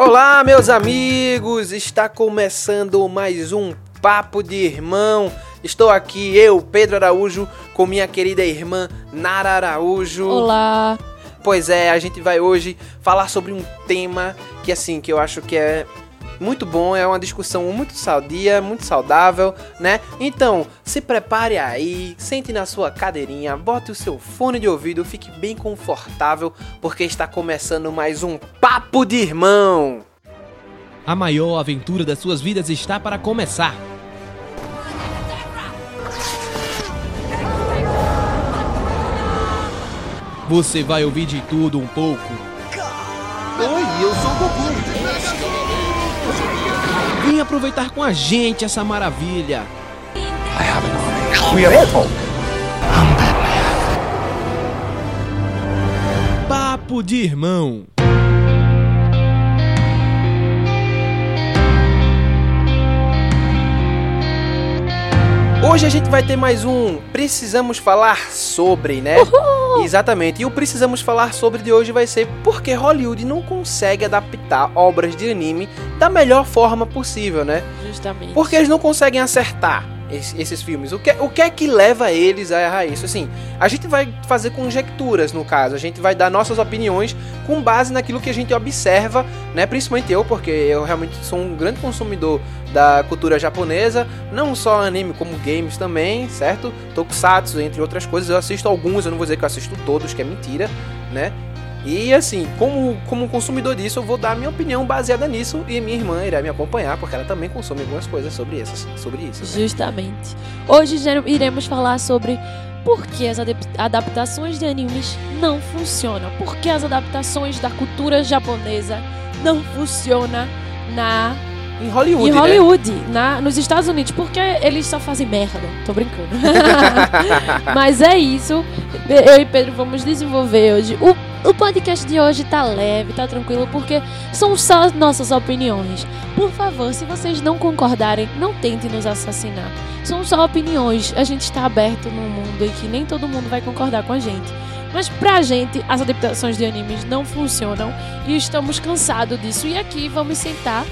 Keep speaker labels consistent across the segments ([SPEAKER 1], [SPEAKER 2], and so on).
[SPEAKER 1] Olá, meus amigos! Está começando mais um Papo de Irmão. Estou aqui, eu, Pedro Araújo, com minha querida irmã Nara Araújo.
[SPEAKER 2] Olá!
[SPEAKER 1] Pois é, a gente vai hoje falar sobre um tema que, assim, que eu acho que é muito bom, é uma discussão muito saudia, muito saudável, né? Então, se prepare aí, sente na sua cadeirinha, bote o seu fone de ouvido, fique bem confortável, porque está começando mais um Papo de Irmão.
[SPEAKER 3] A maior aventura das suas vidas está para começar. Você vai ouvir de tudo um pouco.
[SPEAKER 4] Oi, eu sou o Goku.
[SPEAKER 3] Vem aproveitar com a gente essa maravilha.
[SPEAKER 4] We are Apple.
[SPEAKER 3] Papo de irmão.
[SPEAKER 1] Hoje a gente vai ter mais um Precisamos Falar Sobre, né? Exatamente. E o Precisamos Falar Sobre de hoje vai ser porque Hollywood não consegue adaptar obras de anime da melhor forma possível, né?
[SPEAKER 2] Justamente.
[SPEAKER 1] Porque eles não conseguem acertar es- esses filmes. O que, o que é que leva eles a errar isso? Assim, a gente vai fazer conjecturas no caso, a gente vai dar nossas opiniões com base naquilo que a gente observa, né? Principalmente eu, porque eu realmente sou um grande consumidor da cultura japonesa, não só anime como games também, certo? Tokusatsu, entre outras coisas, eu assisto alguns, eu não vou dizer que eu assisto todos, que é mentira, né? E assim, como, como consumidor disso, eu vou dar minha opinião baseada nisso e minha irmã irá me acompanhar, porque ela também consome algumas coisas sobre isso. Sobre isso né?
[SPEAKER 2] Justamente. Hoje iremos falar sobre por que as adaptações de animes não funcionam. Por que as adaptações da cultura japonesa não funcionam na
[SPEAKER 1] Em Hollywood,
[SPEAKER 2] em
[SPEAKER 1] né?
[SPEAKER 2] Hollywood, na, nos Estados Unidos, porque eles só fazem merda. Tô brincando. Mas é isso. Eu e Pedro vamos desenvolver hoje. O, o podcast de hoje tá leve, tá tranquilo, porque são só as nossas opiniões. Por favor, se vocês não concordarem, não tentem nos assassinar. São só opiniões. A gente está aberto num mundo em que nem todo mundo vai concordar com a gente. Mas pra gente, as adaptações de animes não funcionam e estamos cansados disso. E aqui vamos sentar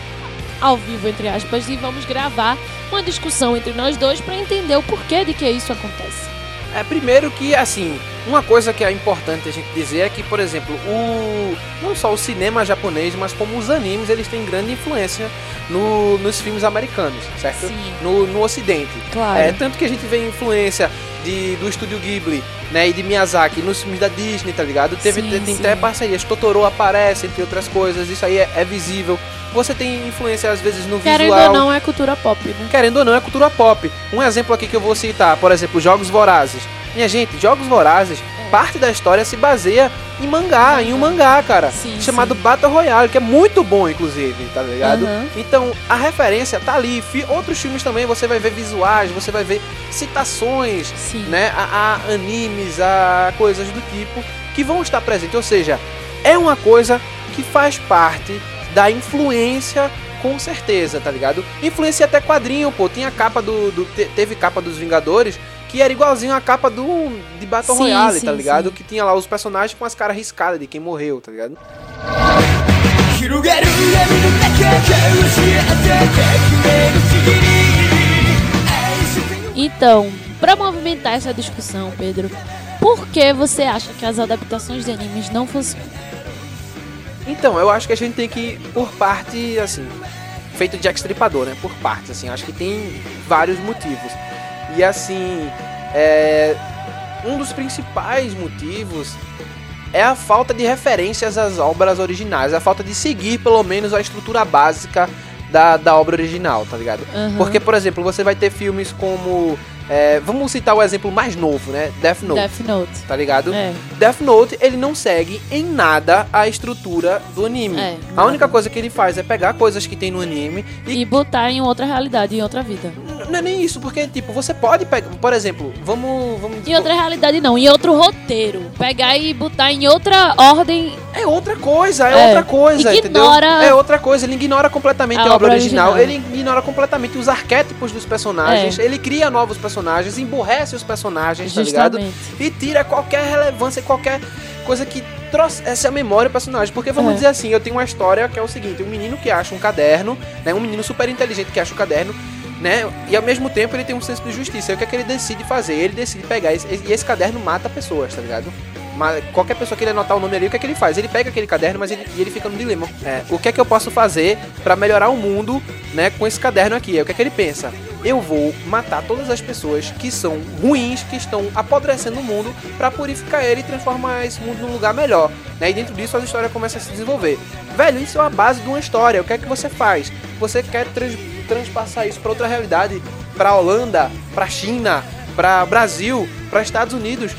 [SPEAKER 2] ao vivo, entre aspas, e vamos gravar uma discussão entre nós dois para entender o porquê de que isso acontece.
[SPEAKER 1] É, primeiro que, assim, uma coisa que é importante a gente dizer é que, por exemplo, o não só o cinema japonês, mas como os animes, eles têm grande influência no, nos filmes americanos, certo?
[SPEAKER 2] Sim.
[SPEAKER 1] No, no ocidente.
[SPEAKER 2] Claro.
[SPEAKER 1] É, tanto que a gente vê influência de, do estúdio Ghibli, né, e de Miyazaki nos filmes da Disney, tá ligado? Teve,
[SPEAKER 2] Sim,
[SPEAKER 1] tem, até parcerias, Totoro aparece, entre outras coisas, isso aí é, é visível. Você tem influência, às vezes, no
[SPEAKER 2] Querendo
[SPEAKER 1] visual.
[SPEAKER 2] ou não, é cultura pop, né?
[SPEAKER 1] Querendo ou não, é cultura pop. Um exemplo aqui que eu vou citar, por exemplo, Jogos Vorazes. Minha gente, Jogos Vorazes. Parte da história se baseia em mangá, em um mangá, cara.
[SPEAKER 2] Sim,
[SPEAKER 1] chamado
[SPEAKER 2] sim.
[SPEAKER 1] Battle Royale, que é muito bom, inclusive, tá ligado?
[SPEAKER 2] Aham.
[SPEAKER 1] Então, a referência tá ali. Outros filmes também, você vai ver visuais, você vai ver citações,
[SPEAKER 2] Sim.
[SPEAKER 1] né? A, a animes, a coisas do tipo, que vão estar presentes. Ou seja, é uma coisa que faz parte da influência com certeza, tá ligado? Influência até quadrinho, pô. Tinha a capa do. do- te- teve capa dos Vingadores que era igualzinho a capa do de Battle
[SPEAKER 2] sim,
[SPEAKER 1] Royale, tá
[SPEAKER 2] sim,
[SPEAKER 1] tá ligado?
[SPEAKER 2] Sim.
[SPEAKER 1] Que tinha lá os personagens com as caras riscadas de quem morreu, tá ligado?
[SPEAKER 2] Então, para movimentar essa discussão, Pedro, por que você acha que as adaptações de animes não funcionam?
[SPEAKER 1] Então, eu acho que a gente tem que, ir por parte, assim, feito de extripador, né? Por parte, assim, acho que tem vários motivos. E, assim, é... um dos principais motivos é a falta de referências às obras originais. A falta de seguir, pelo menos, a estrutura básica da, da obra original, tá ligado?
[SPEAKER 2] Aham.
[SPEAKER 1] Porque, por exemplo, você vai ter filmes como... é, vamos citar o exemplo mais novo, né? Death Note,
[SPEAKER 2] Death Note.
[SPEAKER 1] tá ligado?
[SPEAKER 2] É.
[SPEAKER 1] Death Note, ele não segue em nada a estrutura do anime.
[SPEAKER 2] É,
[SPEAKER 1] a única coisa que ele faz é pegar coisas que tem no anime e
[SPEAKER 2] E botar em outra realidade, em outra vida.
[SPEAKER 1] Não é nem isso, porque tipo, você pode pegar, por exemplo, vamos, vamos
[SPEAKER 2] Em outra realidade não, em outro roteiro. Pegar e botar em outra ordem.
[SPEAKER 1] é outra coisa, é,
[SPEAKER 2] É,
[SPEAKER 1] outra coisa,
[SPEAKER 2] ignora-
[SPEAKER 1] entendeu? É outra coisa, ele ignora completamente a,
[SPEAKER 2] A
[SPEAKER 1] obra
[SPEAKER 2] obra
[SPEAKER 1] original,
[SPEAKER 2] original.
[SPEAKER 1] ele ignora completamente os arquétipos dos personagens,
[SPEAKER 2] É.
[SPEAKER 1] ele cria novos personagens, emburrece os personagens, tá ligado?
[SPEAKER 2] Justamente.
[SPEAKER 1] e tira qualquer relevância, qualquer coisa que trouxesse a memória ao personagem. Porque vamos
[SPEAKER 2] É.
[SPEAKER 1] dizer assim, eu tenho uma história que é o seguinte: um menino que acha um caderno, né? Um menino super inteligente que acha um caderno. Né? E ao mesmo tempo ele tem um senso de justiça. E o que é que ele decide fazer? Ele decide pegar esse, e esse caderno mata pessoas, tá ligado? Mas qualquer pessoa que ele anotar o nome ali, o que é que ele faz? Ele pega aquele caderno, mas ele, ele fica no dilema. É, o que é que eu posso fazer pra melhorar o mundo, né, com esse caderno aqui? Aí o que é que ele pensa? Eu vou matar todas as pessoas que são ruins, que estão apodrecendo o mundo, pra purificar ele e transformar esse mundo num lugar melhor. Né? E dentro disso a história começa a se desenvolver. Velho, isso é a base de uma história. O que é que você faz? Você quer trans- transpassar isso pra outra realidade, pra Holanda, pra China, pra Brasil, pra Estados Unidos.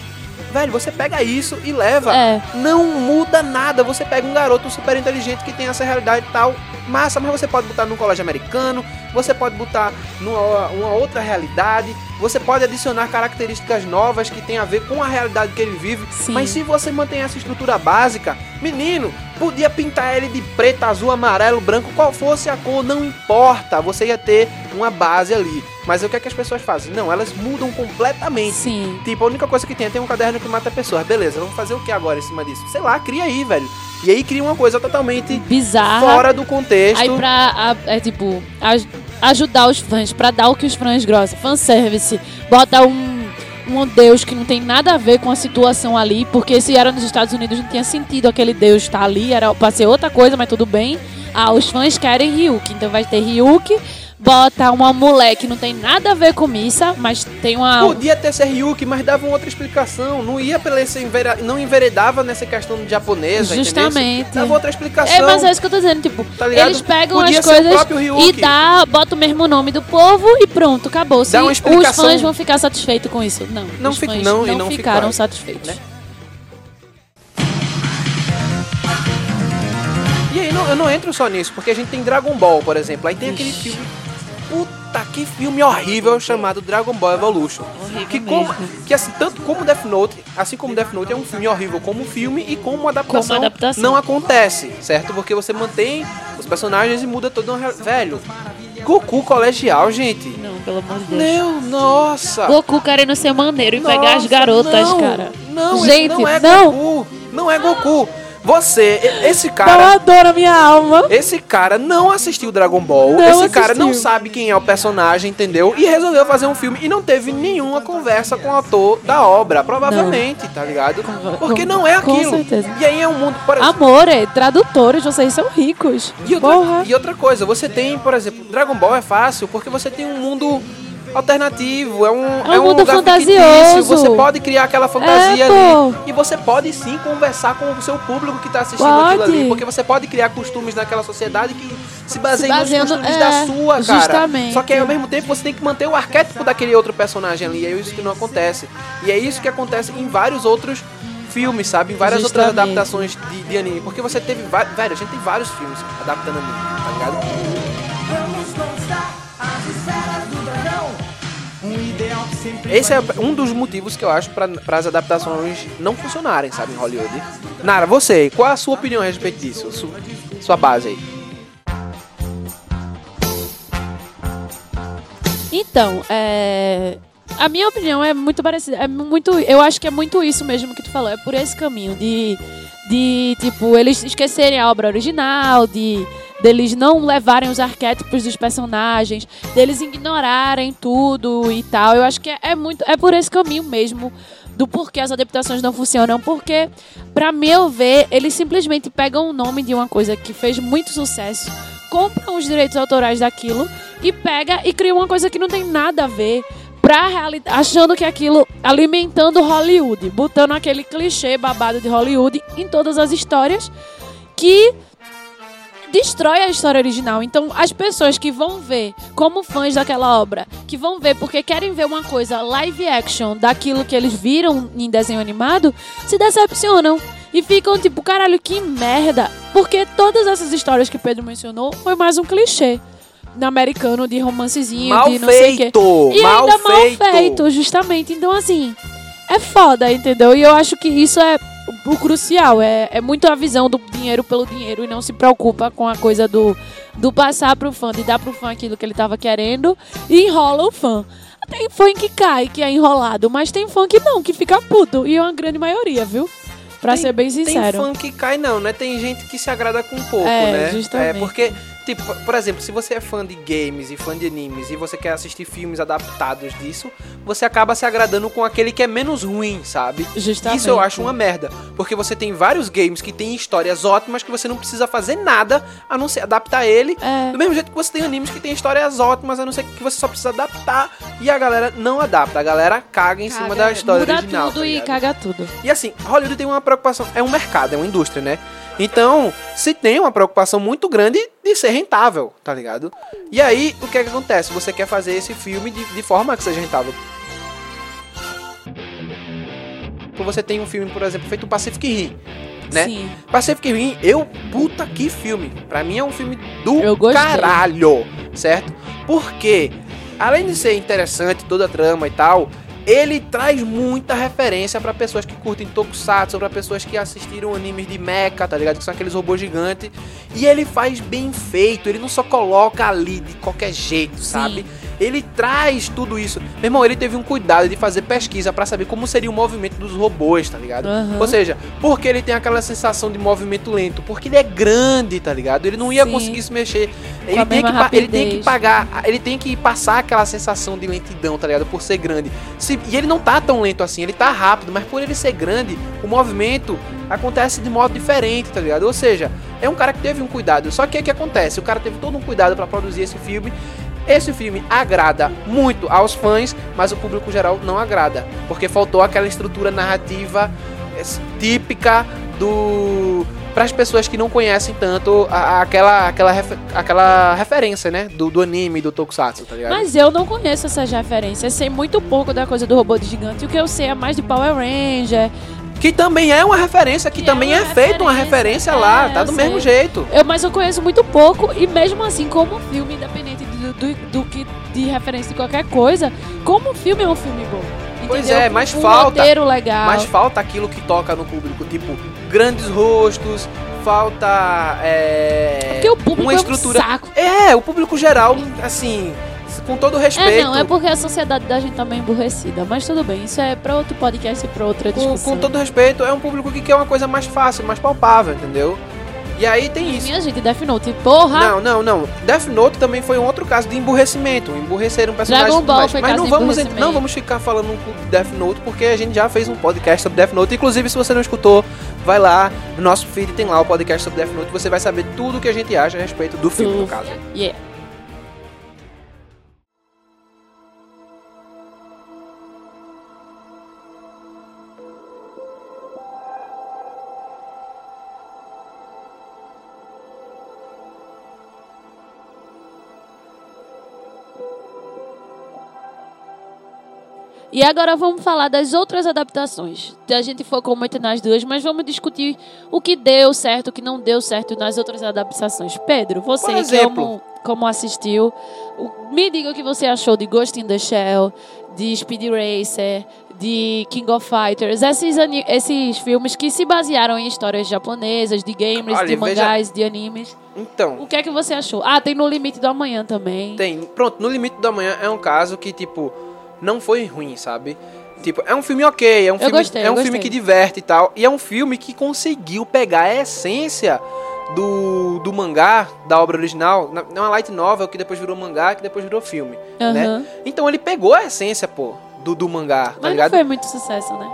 [SPEAKER 1] Velho, você pega isso e leva.
[SPEAKER 2] É.
[SPEAKER 1] Não muda nada. Você pega um garoto super inteligente que tem essa realidade e tal. Massa, mas você pode botar num colégio americano, você pode botar numa uma outra realidade, você pode adicionar características novas que tem a ver com a realidade que ele vive.
[SPEAKER 2] Sim.
[SPEAKER 1] Mas se você mantém essa estrutura básica, menino, podia pintar ele de preto, azul, amarelo, branco, qual fosse a cor, não importa. Você ia ter uma base ali. Mas o que é que as pessoas fazem? Não, elas mudam completamente.
[SPEAKER 2] Sim.
[SPEAKER 1] Tipo, a única coisa que tem é tem um caderno que mata pessoas. Beleza, vamos fazer o que agora em cima disso? Sei lá, cria aí, velho. E aí cria uma coisa totalmente
[SPEAKER 2] Bizarra.
[SPEAKER 1] fora do contexto.
[SPEAKER 2] Aí pra, a- é tipo, aj- ajudar os fãs, pra dar o que os fãs gostam. Fanservice. Bota um, um deus que não tem nada a ver com a situação ali, porque se era nos Estados Unidos não tinha sentido aquele deus estar ali, era pra ser outra coisa, mas tudo bem. Ah, os fãs querem Ryuki, então vai ter Ryuki. Bota uma mulher que não tem nada a ver com Missa, mas tem uma.
[SPEAKER 1] Podia ter ser Ryuki, mas dava uma outra explicação. Não ia pela esse envera... não enveredava nessa questão japonesa,
[SPEAKER 2] Justamente.
[SPEAKER 1] entendeu? Dava outra explicação.
[SPEAKER 2] É, mas é isso que eu tô dizendo, tipo,
[SPEAKER 1] Tá
[SPEAKER 2] eles pegam
[SPEAKER 1] Podia
[SPEAKER 2] as coisas e dá, bota o mesmo nome do povo e pronto, acabou. Se
[SPEAKER 1] Dá uma
[SPEAKER 2] os
[SPEAKER 1] explicação.
[SPEAKER 2] fãs vão ficar satisfeitos com isso. Não,
[SPEAKER 1] Não
[SPEAKER 2] os fãs
[SPEAKER 1] não,
[SPEAKER 2] não,
[SPEAKER 1] não
[SPEAKER 2] ficaram
[SPEAKER 1] ficaram,
[SPEAKER 2] satisfeitos.
[SPEAKER 1] né? E aí não, eu não entro só nisso, porque a gente tem Dragon Ball, por exemplo. Aí tem aquele
[SPEAKER 2] Ixi.
[SPEAKER 1] filme. Puta, que filme horrível chamado Dragon Ball Evolution.
[SPEAKER 2] Horrível
[SPEAKER 1] que, como,
[SPEAKER 2] mesmo.
[SPEAKER 1] que assim, tanto como Death Note, assim como Death Note é um filme horrível como filme e como adaptação,
[SPEAKER 2] Como adaptação.
[SPEAKER 1] não acontece, certo? Porque você mantém os personagens e muda todo um. Velho, Goku colegial, gente.
[SPEAKER 2] Não, pelo amor de Deus.
[SPEAKER 1] Meu, nossa.
[SPEAKER 2] Goku querendo ser maneiro e pegar as
[SPEAKER 1] Nossa,
[SPEAKER 2] garotas,
[SPEAKER 1] não,
[SPEAKER 2] cara.
[SPEAKER 1] Não,
[SPEAKER 2] Gente,
[SPEAKER 1] não é
[SPEAKER 2] não.
[SPEAKER 1] Goku. Não é Goku. Você, esse
[SPEAKER 2] Não
[SPEAKER 1] cara,
[SPEAKER 2] adora minha alma.
[SPEAKER 1] esse cara não assistiu Dragon Ball.
[SPEAKER 2] Não
[SPEAKER 1] esse cara não
[SPEAKER 2] assistiu.
[SPEAKER 1] sabe quem é o personagem, entendeu? E resolveu fazer um filme e não teve nenhuma conversa com o autor da obra, provavelmente, tá ligado? Porque
[SPEAKER 2] com-
[SPEAKER 1] não é
[SPEAKER 2] com
[SPEAKER 1] aquilo.
[SPEAKER 2] certeza.
[SPEAKER 1] E aí é um mundo, por exemplo,
[SPEAKER 2] Amor, é, tradutores, vocês são ricos.
[SPEAKER 1] E outra,
[SPEAKER 2] Porra.
[SPEAKER 1] e outra coisa, você tem, por exemplo, Dragon Ball é fácil porque você tem um mundo alternativo, é um,
[SPEAKER 2] É um mundo
[SPEAKER 1] lugar
[SPEAKER 2] fantasioso.
[SPEAKER 1] fictício, Você pode criar aquela fantasia
[SPEAKER 2] É,
[SPEAKER 1] ali. E você pode sim conversar com o seu público que tá assistindo
[SPEAKER 2] Pode.
[SPEAKER 1] aquilo ali. Porque você pode criar costumes naquela sociedade que se baseiam nos costumes
[SPEAKER 2] é,
[SPEAKER 1] da sua, cara.
[SPEAKER 2] justamente.
[SPEAKER 1] Só que aí, ao mesmo tempo você tem que manter o arquétipo daquele outro personagem ali. E é isso que não acontece. E é isso que acontece em vários outros filmes, sabe? Em várias outras
[SPEAKER 2] Justamente.
[SPEAKER 1] adaptações de, de anime. Porque você teve vários. Velho, a gente tem vários filmes adaptando anime, tá ligado? Esse é um dos motivos que eu acho para as adaptações não funcionarem, sabe, em Hollywood. Nara, você, qual a sua opinião a respeito disso? Su- sua base aí.
[SPEAKER 2] Então, é. A minha opinião é muito parecida. É muito. Eu acho que é muito isso mesmo que tu falou. É por esse caminho de. De, tipo, eles esquecerem a obra original, de deles não levarem os arquétipos dos personagens, deles ignorarem tudo e tal. Eu acho que é, é muito. É por esse caminho mesmo do porquê as adaptações não funcionam. Porque, pra meu ver, eles simplesmente pegam o nome de uma coisa que fez muito sucesso, compram os direitos autorais daquilo e pega e cria uma coisa que não tem nada a ver pra realidade, achando que aquilo alimentando Hollywood, botando aquele clichê babado de Hollywood em todas as histórias que destrói a história original. Então, as pessoas que vão ver como fãs daquela obra, que vão ver porque querem ver uma coisa live action daquilo que eles viram em desenho animado, se decepcionam. E ficam tipo, caralho, que merda. Porque todas essas histórias que Pedro mencionou foi mais um clichê. No americano de romancezinho,
[SPEAKER 1] Mal
[SPEAKER 2] de não sei o quê.
[SPEAKER 1] feito!
[SPEAKER 2] E
[SPEAKER 1] mal
[SPEAKER 2] ainda
[SPEAKER 1] feito!
[SPEAKER 2] mal feito, justamente. Então, assim, é foda, entendeu? E eu acho que isso é o o crucial. É, é muito a visão do dinheiro pelo dinheiro e não se preocupa com a coisa do, do passar pro fã, de dar pro fã aquilo que ele tava querendo e enrola o fã. Tem fã que cai, que é enrolado, mas tem fã que não, que fica puto. E é uma grande maioria, viu? Pra
[SPEAKER 1] Tem-
[SPEAKER 2] ser bem
[SPEAKER 1] Tem
[SPEAKER 2] sincero.
[SPEAKER 1] fã que cai não, né? Tem gente que se agrada com pouco,
[SPEAKER 2] É,
[SPEAKER 1] né?
[SPEAKER 2] justamente.
[SPEAKER 1] É, porque, tipo, por exemplo, se você é fã de games e fã de animes e você quer assistir filmes adaptados disso, você acaba se agradando com aquele que é menos ruim, sabe?
[SPEAKER 2] Justamente.
[SPEAKER 1] Isso eu acho uma merda, porque você tem vários games que têm histórias ótimas que você não precisa fazer nada a não ser adaptar ele.
[SPEAKER 2] É.
[SPEAKER 1] Do mesmo jeito que você tem animes que têm histórias ótimas, a não ser que você só precisa adaptar e a galera não adapta, a galera caga em cima
[SPEAKER 2] Caga,
[SPEAKER 1] da história
[SPEAKER 2] muda
[SPEAKER 1] original.
[SPEAKER 2] tudo
[SPEAKER 1] tá
[SPEAKER 2] e caga tudo.
[SPEAKER 1] E assim, Hollywood tem uma preocupação, é um mercado, é uma indústria, né? Então, se tem uma preocupação muito grande de ser rentável, tá ligado? E aí, o que é que acontece? Você quer fazer esse filme de, de forma que seja rentável. Você tem um filme, por exemplo, feito Pacific Rim, né?
[SPEAKER 2] Sim.
[SPEAKER 1] Pacific Rim, eu, puta que filme. Pra mim é um filme do caralho, certo? Porque, além de ser interessante toda a trama e tal, ele traz muita referência pra pessoas que curtem Tokusatsu, pra pessoas que assistiram animes de mecha, tá ligado? Que são aqueles robôs gigantes. E ele faz bem feito, ele não só coloca ali de qualquer jeito, sabe? Ele traz tudo isso. Meu irmão, ele teve um cuidado de fazer pesquisa pra saber como seria o movimento dos robôs, tá ligado?
[SPEAKER 2] Aham.
[SPEAKER 1] Ou seja, porque ele tem aquela sensação de movimento lento, porque ele é grande, tá ligado? Ele não ia
[SPEAKER 2] Sim.
[SPEAKER 1] conseguir se mexer. Ele tem, que, ele tem que pagar, ele tem que passar aquela sensação de lentidão, tá ligado? Por ser grande. Se- e ele não tá tão lento assim, ele tá rápido, mas por ele ser grande, o movimento acontece de modo diferente, tá ligado? Ou seja, é um cara que teve um cuidado. Só que o que acontece? O cara teve todo um cuidado pra produzir esse filme. Esse filme agrada muito aos fãs, mas o público geral não agrada, porque faltou aquela estrutura narrativa eh, típica do para as pessoas que não conhecem tanto a- a- aquela aquela refe- aquela referência, né, do, do anime do Tokusatsu, tá ligado?
[SPEAKER 2] Mas eu não conheço essas referências. Sei muito pouco da coisa do robô de gigante. O que eu sei é mais de Power Ranger.
[SPEAKER 1] Que também é uma referência, que
[SPEAKER 2] Que é
[SPEAKER 1] também é,
[SPEAKER 2] uma
[SPEAKER 1] feita uma
[SPEAKER 2] referência,
[SPEAKER 1] referência lá,
[SPEAKER 2] é,
[SPEAKER 1] tá do
[SPEAKER 2] sei.
[SPEAKER 1] mesmo jeito.
[SPEAKER 2] Eu, mas eu conheço muito pouco. E mesmo assim, como filme, independente do, do, que de referência de qualquer coisa, como filme é um filme bom.
[SPEAKER 1] Pois
[SPEAKER 2] entendeu?
[SPEAKER 1] é,
[SPEAKER 2] Com
[SPEAKER 1] mas
[SPEAKER 2] um
[SPEAKER 1] falta-
[SPEAKER 2] legal.
[SPEAKER 1] Mas falta aquilo que toca no público, tipo, grandes rostos, falta é,
[SPEAKER 2] Porque o público
[SPEAKER 1] uma
[SPEAKER 2] é um
[SPEAKER 1] estrutura.
[SPEAKER 2] saco.
[SPEAKER 1] É, o público geral, assim, com todo respeito.
[SPEAKER 2] É, não, é porque a sociedade da gente tá meio emburrecida. Mas tudo bem, isso é pra outro podcast e pra outra
[SPEAKER 1] com,
[SPEAKER 2] discussão.
[SPEAKER 1] com todo respeito, é um público que quer uma coisa mais fácil, mais palpável, entendeu? E aí tem isso.
[SPEAKER 2] Minha gente, Death Note, porra!
[SPEAKER 1] Não, não, não. Death Note também foi um outro caso de emburrecimento. Emburreceram personagens.
[SPEAKER 2] Dragon Ball foi
[SPEAKER 1] Mas não vamos, não vamos ficar falando de Death Note, porque a gente já fez um podcast sobre Death Note. Inclusive, se você não escutou, vai lá no nosso feed, tem lá o podcast sobre Death Note. Você vai saber tudo o que a gente acha a respeito do filme, no caso.
[SPEAKER 2] Yeah. E agora vamos falar das outras adaptações. A gente focou muito nas duas, mas vamos discutir o que deu certo, o que não deu certo nas outras adaptações. Pedro, você como, como assistiu, me diga o que você achou de Ghost in the Shell, de Speed Racer, de King of Fighters, esses, esses filmes que se basearam em histórias japonesas, de games,
[SPEAKER 1] Olha,
[SPEAKER 2] de
[SPEAKER 1] veja-
[SPEAKER 2] mangás, de animes.
[SPEAKER 1] Então,
[SPEAKER 2] O que é que você achou? Ah, tem No Limite do Amanhã também.
[SPEAKER 1] tem. Pronto, No Limite da Manhã é um caso que, tipo, não foi ruim, sabe? Tipo, é um filme ok, é um, filme,
[SPEAKER 2] gostei,
[SPEAKER 1] é um filme que diverte e tal. E é um filme que conseguiu pegar a essência do, do mangá, da obra original. na- É uma light novel que depois virou mangá, que depois virou filme, né?
[SPEAKER 2] Aham.
[SPEAKER 1] Então ele pegou a essência, pô, do, do mangá, tá
[SPEAKER 2] Mas não
[SPEAKER 1] ligado?
[SPEAKER 2] foi muito sucesso, né?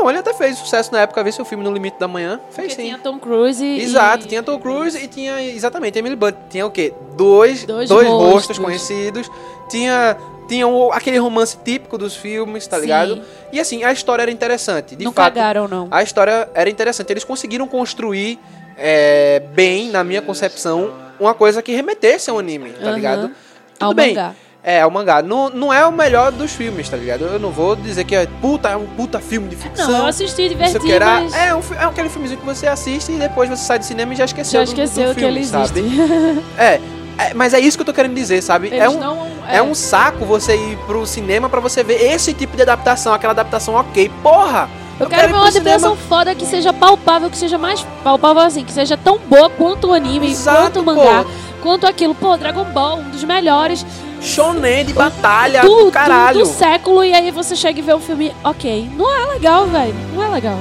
[SPEAKER 1] Não, ele até fez sucesso na época, ver seu filme No Limite da Manhã. Fez
[SPEAKER 2] Porque
[SPEAKER 1] sim.
[SPEAKER 2] tinha Tom Cruise e...
[SPEAKER 1] Exato, tinha Tom Cruise e tinha exatamente Emily Blunt. Tinha o quê? Dois,
[SPEAKER 2] Dois
[SPEAKER 1] dois,
[SPEAKER 2] rostos.
[SPEAKER 1] rostos. conhecidos. Tinha, tinha o- aquele romance típico dos filmes, tá
[SPEAKER 2] Sim.
[SPEAKER 1] ligado? E assim, a história era interessante. De
[SPEAKER 2] não
[SPEAKER 1] fato,
[SPEAKER 2] cagaram, não.
[SPEAKER 1] a história era interessante. Eles conseguiram construir é, bem, na minha concepção, uma coisa que remetesse ao anime, tá ligado? Tudo
[SPEAKER 2] Ao
[SPEAKER 1] bem.
[SPEAKER 2] mangá.
[SPEAKER 1] É, o mangá. Não, não é o melhor dos filmes, tá ligado? Eu não vou dizer que é puta, é um puta filme de ficção.
[SPEAKER 2] Não, eu assisti,
[SPEAKER 1] Isso
[SPEAKER 2] diverti,
[SPEAKER 1] que era-
[SPEAKER 2] mas
[SPEAKER 1] é, um, é aquele filmezinho que você assiste e depois você sai do cinema e já esqueceu,
[SPEAKER 2] já
[SPEAKER 1] do-
[SPEAKER 2] esqueceu
[SPEAKER 1] do,
[SPEAKER 2] que
[SPEAKER 1] filme,
[SPEAKER 2] ele
[SPEAKER 1] sabe?
[SPEAKER 2] existe.
[SPEAKER 1] É, é, mas é isso que eu tô querendo dizer, sabe?
[SPEAKER 2] Eles
[SPEAKER 1] É um,
[SPEAKER 2] não...
[SPEAKER 1] é um saco você ir pro cinema pra você ver esse tipo de adaptação, aquela adaptação ok. Porra!
[SPEAKER 2] Eu
[SPEAKER 1] eu
[SPEAKER 2] quero
[SPEAKER 1] quero
[SPEAKER 2] ver uma adaptação foda que seja palpável, que seja mais palpável assim, que seja tão boa quanto o anime,
[SPEAKER 1] Exato,
[SPEAKER 2] quanto o
[SPEAKER 1] pô.
[SPEAKER 2] mangá, quanto aquilo. Pô, Dragon Ball, um dos melhores
[SPEAKER 1] Shonen de batalha
[SPEAKER 2] do,
[SPEAKER 1] do
[SPEAKER 2] do-
[SPEAKER 1] caralho.
[SPEAKER 2] do século, e aí você chega e vê o filme, ok. Não é legal, velho. Não é legal.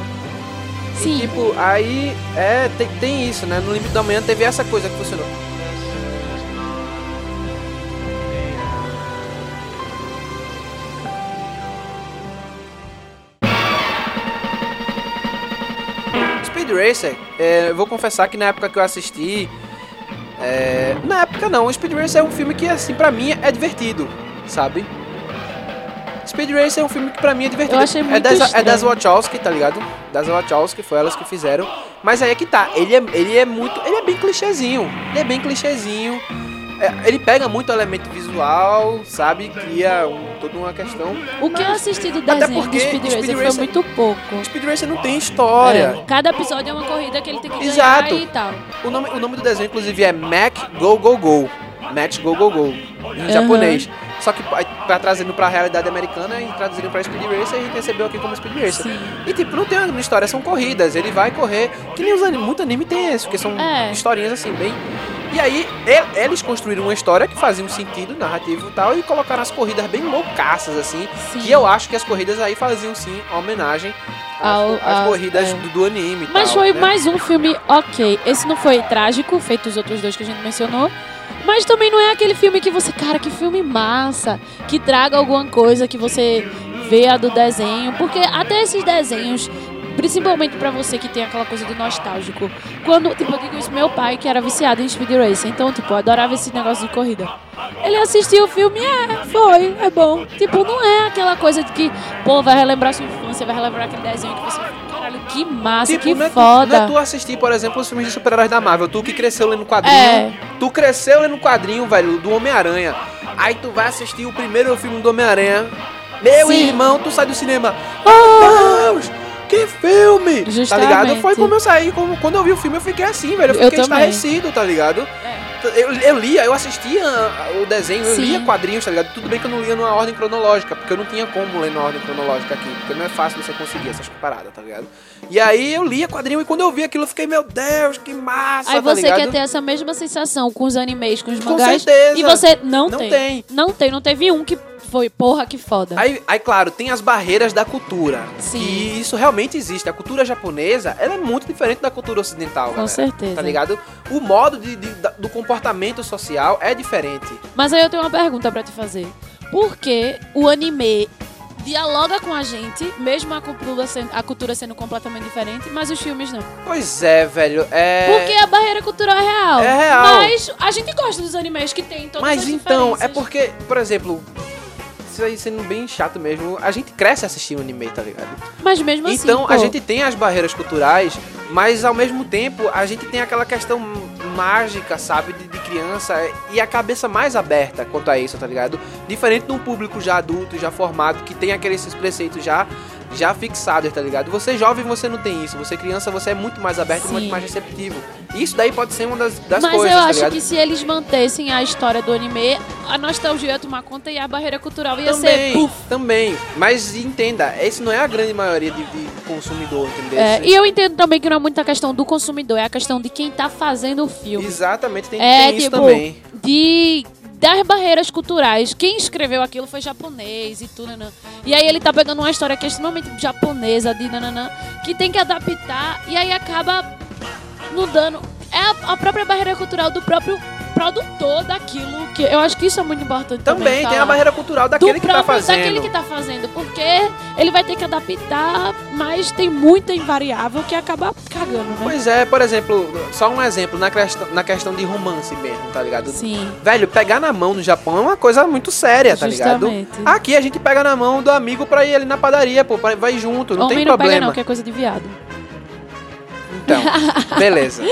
[SPEAKER 2] Sim.
[SPEAKER 1] E tipo, aí é, tem, tem isso, né? No limite da manhã teve essa coisa que funcionou. Speed Racer, é, eu vou confessar que na época que eu assisti. É, na época não, Speed Racer é um filme que, assim, pra mim é divertido, sabe? Speed Racer é um filme que pra mim é divertido.
[SPEAKER 2] Eu achei
[SPEAKER 1] é,
[SPEAKER 2] muito
[SPEAKER 1] das, é das Wachowski, tá ligado? Das Wachowski, foi elas que fizeram. Mas aí é que tá, ele é, ele é muito. Ele é bem clichêzinho. Ele é bem clichêzinho. É, ele pega muito elemento visual, sabe? Cria um, toda uma questão.
[SPEAKER 2] O que eu assisti do
[SPEAKER 1] Até
[SPEAKER 2] desenho
[SPEAKER 1] porque
[SPEAKER 2] do Speed
[SPEAKER 1] Speed
[SPEAKER 2] Racer foi
[SPEAKER 1] Racer-
[SPEAKER 2] muito pouco.
[SPEAKER 1] Speed Racer não tem história.
[SPEAKER 2] É, Cada episódio é uma corrida que ele tem que
[SPEAKER 1] Exato.
[SPEAKER 2] e tal.
[SPEAKER 1] O, nome, o nome do desenho, inclusive, é Mac Go Go Go. Match Go Go Go. Em japonês. Só que pra trazendo pra realidade americana e traduzindo pra Speed Racer, a gente recebeu aqui como Speed Racer.
[SPEAKER 2] Sim.
[SPEAKER 1] E tipo, não tem uma história, são corridas. Ele vai correr. Que nem os animes, muito anime tem isso, porque são
[SPEAKER 2] É.
[SPEAKER 1] historinhas assim, bem. E aí, e- eles construíram uma história que fazia um sentido narrativo e tal, e colocaram as corridas bem loucaças, assim.
[SPEAKER 2] Sim.
[SPEAKER 1] Que eu acho que as corridas aí faziam sim uma homenagem às,
[SPEAKER 2] Ao-
[SPEAKER 1] às
[SPEAKER 2] às-
[SPEAKER 1] corridas
[SPEAKER 2] é.
[SPEAKER 1] do, do anime. e
[SPEAKER 2] Mas
[SPEAKER 1] tal,
[SPEAKER 2] foi
[SPEAKER 1] né?
[SPEAKER 2] mais um filme ok. Esse não foi trágico, feito os outros dois que a gente mencionou. Mas também não é aquele filme que você, cara, que filme massa, que traga alguma coisa que você vê a do desenho. Porque até esses desenhos, principalmente pra você que tem aquela coisa do nostálgico. Quando, tipo, eu digo isso, meu pai que era viciado em Speed Racer, então, tipo, adorava esse negócio de corrida. Ele assistiu o filme, é, foi, é bom. Tipo, não é aquela coisa de que, pô, vai relembrar sua infância, vai relembrar aquele desenho que você, caralho, que massa, que
[SPEAKER 1] não é tu-
[SPEAKER 2] foda.
[SPEAKER 1] não é tu assistir, por exemplo, os filmes de super-heróis da Marvel. Tu que cresceu lendo quadrinho.
[SPEAKER 2] É.
[SPEAKER 1] Tu cresceu lendo quadrinho, velho, do Homem-Aranha. Aí tu vai assistir o primeiro filme do Homem-Aranha. Meu
[SPEAKER 2] Sim.
[SPEAKER 1] irmão, tu sai do cinema.
[SPEAKER 2] Ah!
[SPEAKER 1] Deus! Que filme! Tá
[SPEAKER 2] Justamente.
[SPEAKER 1] ligado? Foi como eu saí. Como, quando eu vi o filme, eu fiquei assim, velho. Eu
[SPEAKER 2] Eu
[SPEAKER 1] fiquei
[SPEAKER 2] também.
[SPEAKER 1] estarrecido, tá ligado?
[SPEAKER 2] É.
[SPEAKER 1] Eu, eu lia, eu assistia o desenho, eu
[SPEAKER 2] Sim.
[SPEAKER 1] lia quadrinhos, tá ligado? Tudo bem que eu não lia numa ordem cronológica, porque eu não tinha como ler na ordem cronológica aqui, porque não é fácil você conseguir essas paradas, tá ligado? E aí eu lia quadrinho e quando eu vi aquilo eu fiquei, meu Deus, que massa,
[SPEAKER 2] Aí
[SPEAKER 1] tá
[SPEAKER 2] você
[SPEAKER 1] ligado?
[SPEAKER 2] quer ter essa mesma sensação com os animes, com os
[SPEAKER 1] Com
[SPEAKER 2] mangás.
[SPEAKER 1] certeza.
[SPEAKER 2] E você não,
[SPEAKER 1] Não
[SPEAKER 2] tem.
[SPEAKER 1] tem.
[SPEAKER 2] Não tem, não teve um que foi, porra, que foda.
[SPEAKER 1] Aí, aí, claro, tem as barreiras da cultura.
[SPEAKER 2] Sim.
[SPEAKER 1] Que isso realmente existe. A cultura japonesa, ela é muito diferente da cultura ocidental,
[SPEAKER 2] Com
[SPEAKER 1] galera,
[SPEAKER 2] certeza.
[SPEAKER 1] Tá ligado? O modo de, de- do comportamento social é diferente.
[SPEAKER 2] Mas aí eu tenho uma pergunta pra te fazer. Por que o anime dialoga com a gente, mesmo a cultura, sendo, a cultura sendo completamente diferente, mas os filmes não?
[SPEAKER 1] Pois é, velho. É...
[SPEAKER 2] Porque a barreira cultural é real.
[SPEAKER 1] É real.
[SPEAKER 2] Mas a gente gosta dos animes que tem todas
[SPEAKER 1] Mas
[SPEAKER 2] as
[SPEAKER 1] então, é
[SPEAKER 2] diferenças.
[SPEAKER 1] porque, por exemplo, aí sendo bem chato mesmo, a gente cresce assistindo anime, tá ligado?
[SPEAKER 2] Mas mesmo assim,
[SPEAKER 1] então, a gente tem as barreiras culturais, mas ao mesmo tempo a gente tem aquela questão mágica, sabe, de, de criança e a cabeça mais aberta quanto a isso, tá ligado? Diferente de um público já adulto, já formado, que tem aqueles preceitos já já fixados, tá ligado? Você jovem, você não tem isso. Você criança, você é muito mais aberto,
[SPEAKER 2] Sim.
[SPEAKER 1] muito mais receptivo. Isso daí pode ser uma das, das
[SPEAKER 2] Mas
[SPEAKER 1] coisas,
[SPEAKER 2] eu
[SPEAKER 1] tá
[SPEAKER 2] acho
[SPEAKER 1] ligado?
[SPEAKER 2] que se eles mantessem a história do anime, a nostalgia ia tomar conta e a barreira cultural ia ser.
[SPEAKER 1] Também, também. Mas entenda, esse não é a grande maioria de, de consumidor, entendeu?
[SPEAKER 2] É, e eu entendo também que não é muita questão do consumidor, é a questão de quem tá fazendo o filme.
[SPEAKER 1] Exatamente, tem,
[SPEAKER 2] É,
[SPEAKER 1] tem isso
[SPEAKER 2] tipo,
[SPEAKER 1] também.
[SPEAKER 2] de das barreiras culturais. Quem escreveu aquilo foi japonês e tudo, né? E aí ele tá pegando uma história que é extremamente japonesa, de nananã, que tem que adaptar e aí acaba não dando. É a própria barreira cultural do próprio produtor daquilo, que eu acho que isso é muito importante também.
[SPEAKER 1] Também tem a barreira cultural
[SPEAKER 2] do
[SPEAKER 1] daquele que tá
[SPEAKER 2] próprio
[SPEAKER 1] fazendo.
[SPEAKER 2] daquele que tá fazendo, porque ele vai ter que adaptar, mas tem muita invariável que acaba cagando, né?
[SPEAKER 1] Pois é, por exemplo, só um exemplo, na questão, na questão de romance mesmo, tá ligado?
[SPEAKER 2] Sim.
[SPEAKER 1] Velho, pegar na mão no Japão é uma coisa muito séria, tá ligado?
[SPEAKER 2] Justamente.
[SPEAKER 1] Aqui a gente pega na mão do amigo pra ir ali na padaria, pô, vai junto, não
[SPEAKER 2] Homem
[SPEAKER 1] tem
[SPEAKER 2] não pega
[SPEAKER 1] problema.
[SPEAKER 2] não, que é coisa de viado.
[SPEAKER 1] Então, beleza.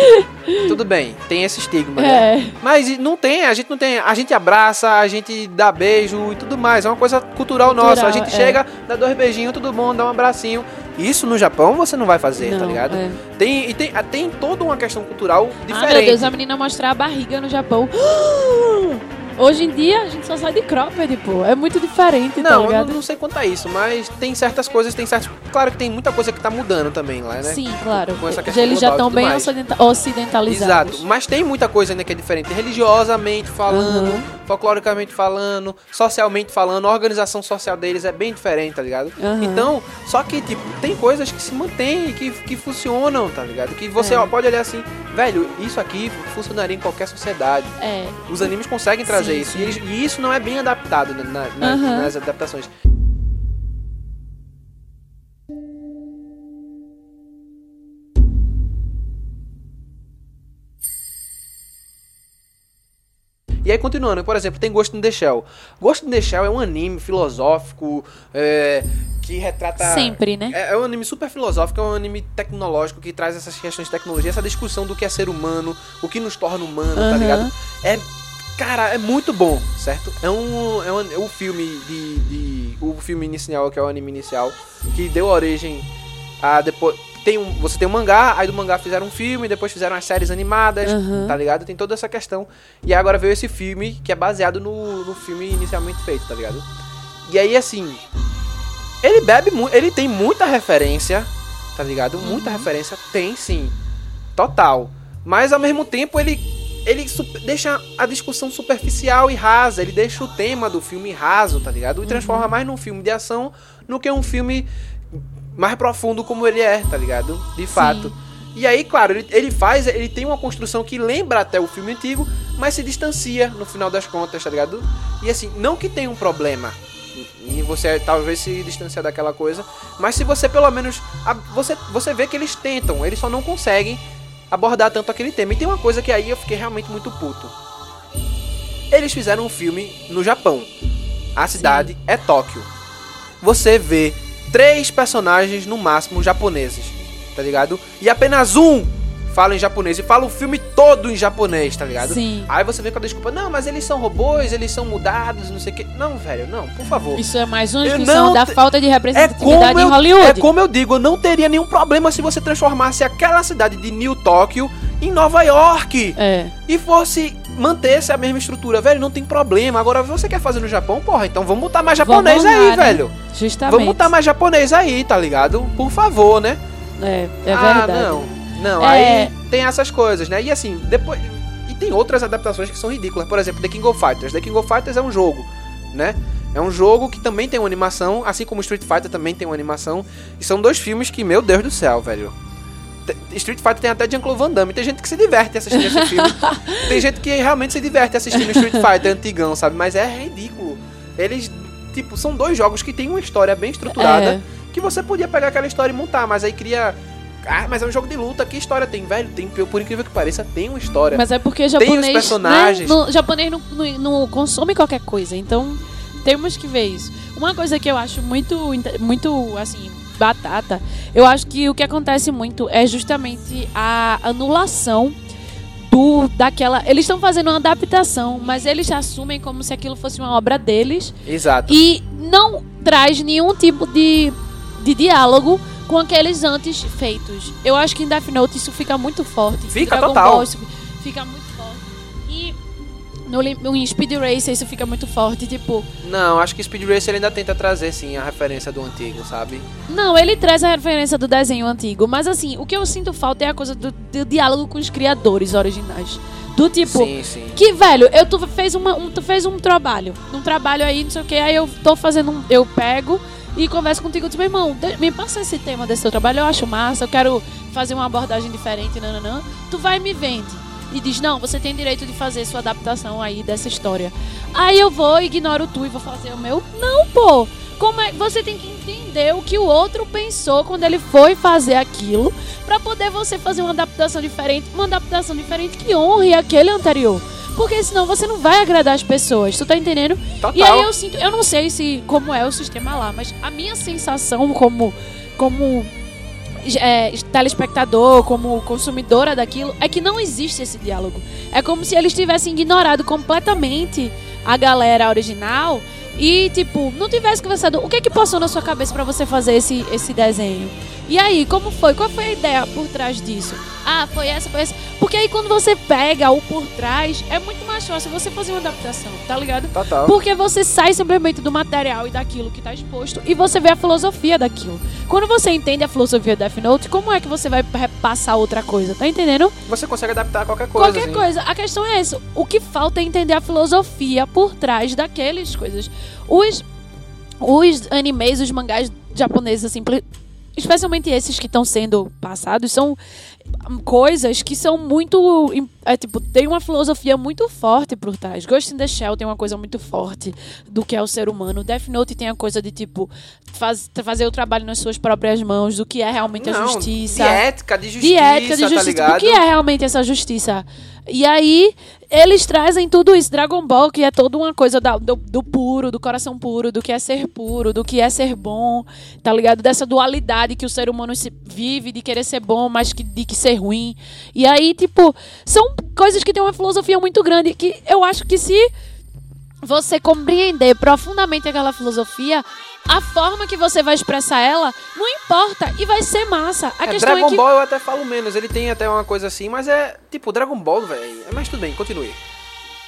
[SPEAKER 1] Tudo bem, tem esse estigma, né?
[SPEAKER 2] É.
[SPEAKER 1] Mas não tem, a gente não tem. A gente abraça, a gente dá beijo e tudo mais. É uma coisa cultural,
[SPEAKER 2] Cultural,
[SPEAKER 1] nossa. A gente
[SPEAKER 2] é.
[SPEAKER 1] chega, dá dois beijinhos, tudo bom, dá um abracinho. Isso no Japão você não vai fazer, tá
[SPEAKER 2] Não,
[SPEAKER 1] ligado?
[SPEAKER 2] é.
[SPEAKER 1] Tem, e tem, tem toda uma questão cultural
[SPEAKER 2] Ah, meu
[SPEAKER 1] diferente.
[SPEAKER 2] Deus, a menina mostrar a barriga no Japão. Hoje em dia a gente só sai de cropped, pô. É muito diferente, tá
[SPEAKER 1] Não, eu
[SPEAKER 2] ligado?
[SPEAKER 1] não, não sei quanto a isso, mas tem certas coisas, tem certos. Claro que tem muita coisa que tá mudando também lá, né?
[SPEAKER 2] Sim, claro.
[SPEAKER 1] Com essa questão
[SPEAKER 2] Eles já estão bem
[SPEAKER 1] mais.
[SPEAKER 2] ocidentalizados.
[SPEAKER 1] Exato, mas tem muita coisa ainda que é diferente, religiosamente falando,
[SPEAKER 2] Aham.
[SPEAKER 1] folcloricamente falando, socialmente falando, a organização social deles é bem diferente, tá ligado?
[SPEAKER 2] Aham.
[SPEAKER 1] Então, só que, tipo, tem coisas que se mantêm e que, que funcionam, tá ligado? Que você
[SPEAKER 2] É.
[SPEAKER 1] ó, pode olhar assim, velho, isso aqui funcionaria em qualquer sociedade.
[SPEAKER 2] É.
[SPEAKER 1] Os animes conseguem trazer
[SPEAKER 2] Sim,
[SPEAKER 1] isso. E, e isso não é bem adaptado né, na- na-
[SPEAKER 2] Aham.
[SPEAKER 1] nas adaptações. E aí, continuando, por exemplo, tem Ghost in the Shell. Ghost in the Shell é um anime filosófico é, que retrata.
[SPEAKER 2] Sempre, né?
[SPEAKER 1] É, é um anime super filosófico, é um anime tecnológico que traz essas questões de tecnologia, essa discussão do que é ser humano, o que nos torna humano, tá
[SPEAKER 2] Aham.
[SPEAKER 1] ligado? É. Cara, é muito bom, certo? É um. É um, é um filme de, de. O filme inicial, que é o anime inicial, que deu origem a depois. Tem um, você tem um mangá, aí do mangá fizeram um filme, depois fizeram as séries animadas,
[SPEAKER 2] Aham.
[SPEAKER 1] tá ligado? Tem toda essa questão. E agora veio esse filme que é baseado no, no filme inicialmente feito, tá ligado? E aí, assim. Ele bebe muito. Ele tem muita referência, tá ligado? Muita referência. Tem sim. Total. Mas ao mesmo tempo ele. Ele deixa a discussão superficial e rasa. Ele deixa o tema do filme raso, tá ligado? E transforma mais num filme de ação do que um filme mais profundo como ele é, tá ligado? De fato. E aí, claro, ele, ele faz, ele tem uma construção que lembra até o filme antigo, mas se distancia no final das contas, tá ligado? E assim, não que tenha um problema em você talvez se distanciar daquela coisa, mas se você pelo menos você você vê que eles tentam, eles só não conseguem abordar tanto aquele tema. E tem uma coisa que aí eu fiquei realmente muito puto. Eles fizeram um filme no Japão. A cidade é Tóquio. Você vê três personagens no máximo japoneses, tá ligado? E apenas um fala em japonês e fala o filme todo em japonês, tá ligado?
[SPEAKER 2] Sim.
[SPEAKER 1] Aí você vem com a desculpa, não, mas eles são robôs, eles são mudados, não sei o que. Não, velho, não, por favor.
[SPEAKER 2] Isso é mais uma
[SPEAKER 1] não
[SPEAKER 2] da falta de
[SPEAKER 1] É
[SPEAKER 2] representatividade
[SPEAKER 1] como,
[SPEAKER 2] em
[SPEAKER 1] eu,
[SPEAKER 2] Hollywood.
[SPEAKER 1] é como eu digo, eu não teria nenhum problema se você transformasse aquela cidade de New Tóquio em Nova York
[SPEAKER 2] É.
[SPEAKER 1] e fosse mantesse a mesma estrutura, velho, não tem problema. Agora você quer fazer no Japão, porra, então vamos botar mais japonês
[SPEAKER 2] Vamos
[SPEAKER 1] aí,
[SPEAKER 2] lá, né?
[SPEAKER 1] velho.
[SPEAKER 2] Justamente.
[SPEAKER 1] Vamos botar mais japonês aí, tá ligado? Por favor, né?
[SPEAKER 2] É, é
[SPEAKER 1] ah,
[SPEAKER 2] verdade.
[SPEAKER 1] não. Não,
[SPEAKER 2] É.
[SPEAKER 1] aí tem essas coisas, né? E assim, depois. E tem outras adaptações que são ridículas. Por exemplo, The King of Fighters. The King of Fighters é um jogo, né? É um jogo que também tem uma animação, assim como Street Fighter também tem uma animação. E são dois filmes que, meu Deus do céu, velho. Street Fighter tem até Jean-Claude Van Damme. Tem gente que se diverte assistindo esse filme. tem gente que realmente se diverte assistindo Street Fighter antigão, sabe? Mas é ridículo. Eles, tipo, são dois jogos que tem uma história bem estruturada
[SPEAKER 2] É.
[SPEAKER 1] que você podia pegar aquela história e montar, mas aí cria. Ah, mas é um jogo de luta, que história tem? Velho, tem, por incrível que pareça, tem uma história.
[SPEAKER 2] Mas é porque
[SPEAKER 1] os
[SPEAKER 2] japonês. Né,
[SPEAKER 1] personagens.
[SPEAKER 2] no- japonês não, não, não consome qualquer coisa. Então temos que ver isso. Uma coisa que eu acho muito, muito assim, batata, eu acho que o que acontece muito é justamente a anulação do daquela. Eles estão fazendo uma adaptação, mas eles assumem como se aquilo fosse uma obra deles
[SPEAKER 1] Exato.
[SPEAKER 2] e não traz nenhum tipo de, de diálogo com aqueles antes feitos. Eu acho que em Death Note isso fica muito forte.
[SPEAKER 1] Fica
[SPEAKER 2] Dragon
[SPEAKER 1] total.
[SPEAKER 2] Ball fica muito forte. E no, no Speed Racer isso fica muito forte, tipo,
[SPEAKER 1] Não, acho que Speed Racer ele ainda tenta trazer, sim, a referência do antigo, sabe?
[SPEAKER 2] não, ele traz a referência do desenho antigo, mas assim, o que eu sinto falta é a coisa do, do diálogo com os criadores originais. Do tipo,
[SPEAKER 1] sim, sim.
[SPEAKER 2] Que, velho, eu tu fez uma, um, tu fez um trabalho. Um trabalho aí, não sei o que, aí eu tô fazendo um. Eu pego e converso contigo e digo, meu irmão, me passa esse tema desse teu trabalho, eu acho massa, eu quero fazer uma abordagem diferente, nananã. Tu vai e me vende. E diz, não, você tem direito de fazer sua adaptação aí dessa história. Aí eu vou, ignoro tu e vou fazer o meu. Não, pô! Como é, você tem que entender o que o outro pensou quando ele foi fazer aquilo, pra poder você fazer uma adaptação diferente, uma adaptação diferente que honre aquele anterior. Porque senão você não vai agradar as pessoas, tu tá entendendo?
[SPEAKER 1] Total.
[SPEAKER 2] E aí eu sinto, eu não sei se como é o sistema lá, mas a minha sensação como como é, telespectador, como consumidora daquilo, é que não existe esse diálogo. É como se eles tivessem ignorado completamente a galera original e, tipo, não tivesse conversado. O que é que passou na sua cabeça pra você fazer esse, esse desenho? E aí, como foi? Qual foi a ideia por trás disso? Ah, foi essa, foi essa. Porque aí quando você pega o por trás, é muito mais fácil você fazer uma adaptação, tá ligado?
[SPEAKER 1] Total.
[SPEAKER 2] Porque você sai simplesmente do material e daquilo que tá exposto e você vê a filosofia daquilo. Quando você entende a filosofia Death Note, como é que você vai repassar outra coisa? Tá entendendo?
[SPEAKER 1] Você consegue adaptar qualquer coisa.
[SPEAKER 2] Qualquer
[SPEAKER 1] assim.
[SPEAKER 2] coisa. A questão é essa. O que falta é entender a filosofia por trás daquelas coisas. Os, os animes, os mangás japoneses, assim, especialmente esses que estão sendo passados, são coisas que são muito. É, tipo, tem uma filosofia muito forte por trás. Ghost in the Shell tem uma coisa muito forte do que é o ser humano. Death Note tem a coisa de, tipo, faz- fazer o trabalho nas suas próprias mãos, do que é realmente a
[SPEAKER 1] Não,
[SPEAKER 2] justiça
[SPEAKER 1] De ética, de justiça,
[SPEAKER 2] de ética, de
[SPEAKER 1] tá
[SPEAKER 2] justiça.
[SPEAKER 1] ligado?
[SPEAKER 2] o que é realmente essa justiça? E aí, eles trazem tudo isso. Dragon Ball, que é toda uma coisa da- do, do puro, do coração puro, do que é ser puro, do que é ser bom, tá ligado? Dessa dualidade que o ser humano vive, de querer ser bom, mas que, de que ser ruim. E aí, tipo, são coisas que têm uma filosofia muito grande, que eu acho que se você compreender profundamente aquela filosofia, a forma que você vai expressar ela não importa e vai ser massa. A
[SPEAKER 1] É,
[SPEAKER 2] questão
[SPEAKER 1] Dragon
[SPEAKER 2] é que
[SPEAKER 1] Ball eu até falo menos, ele tem até uma coisa assim, mas é tipo Dragon Ball, velho. Mas tudo bem, continue.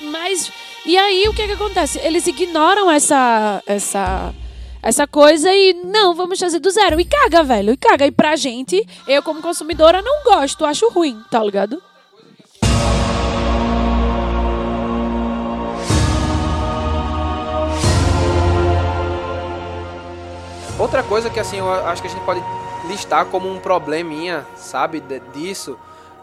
[SPEAKER 2] Mas e aí o que que acontece? Eles ignoram essa essa essa coisa e não, vamos fazer do zero. E caga, velho. E caga. E pra gente, eu como consumidora não gosto, acho ruim, tá ligado?
[SPEAKER 1] Outra coisa que assim eu acho que a gente pode listar como um probleminha, sabe, disso,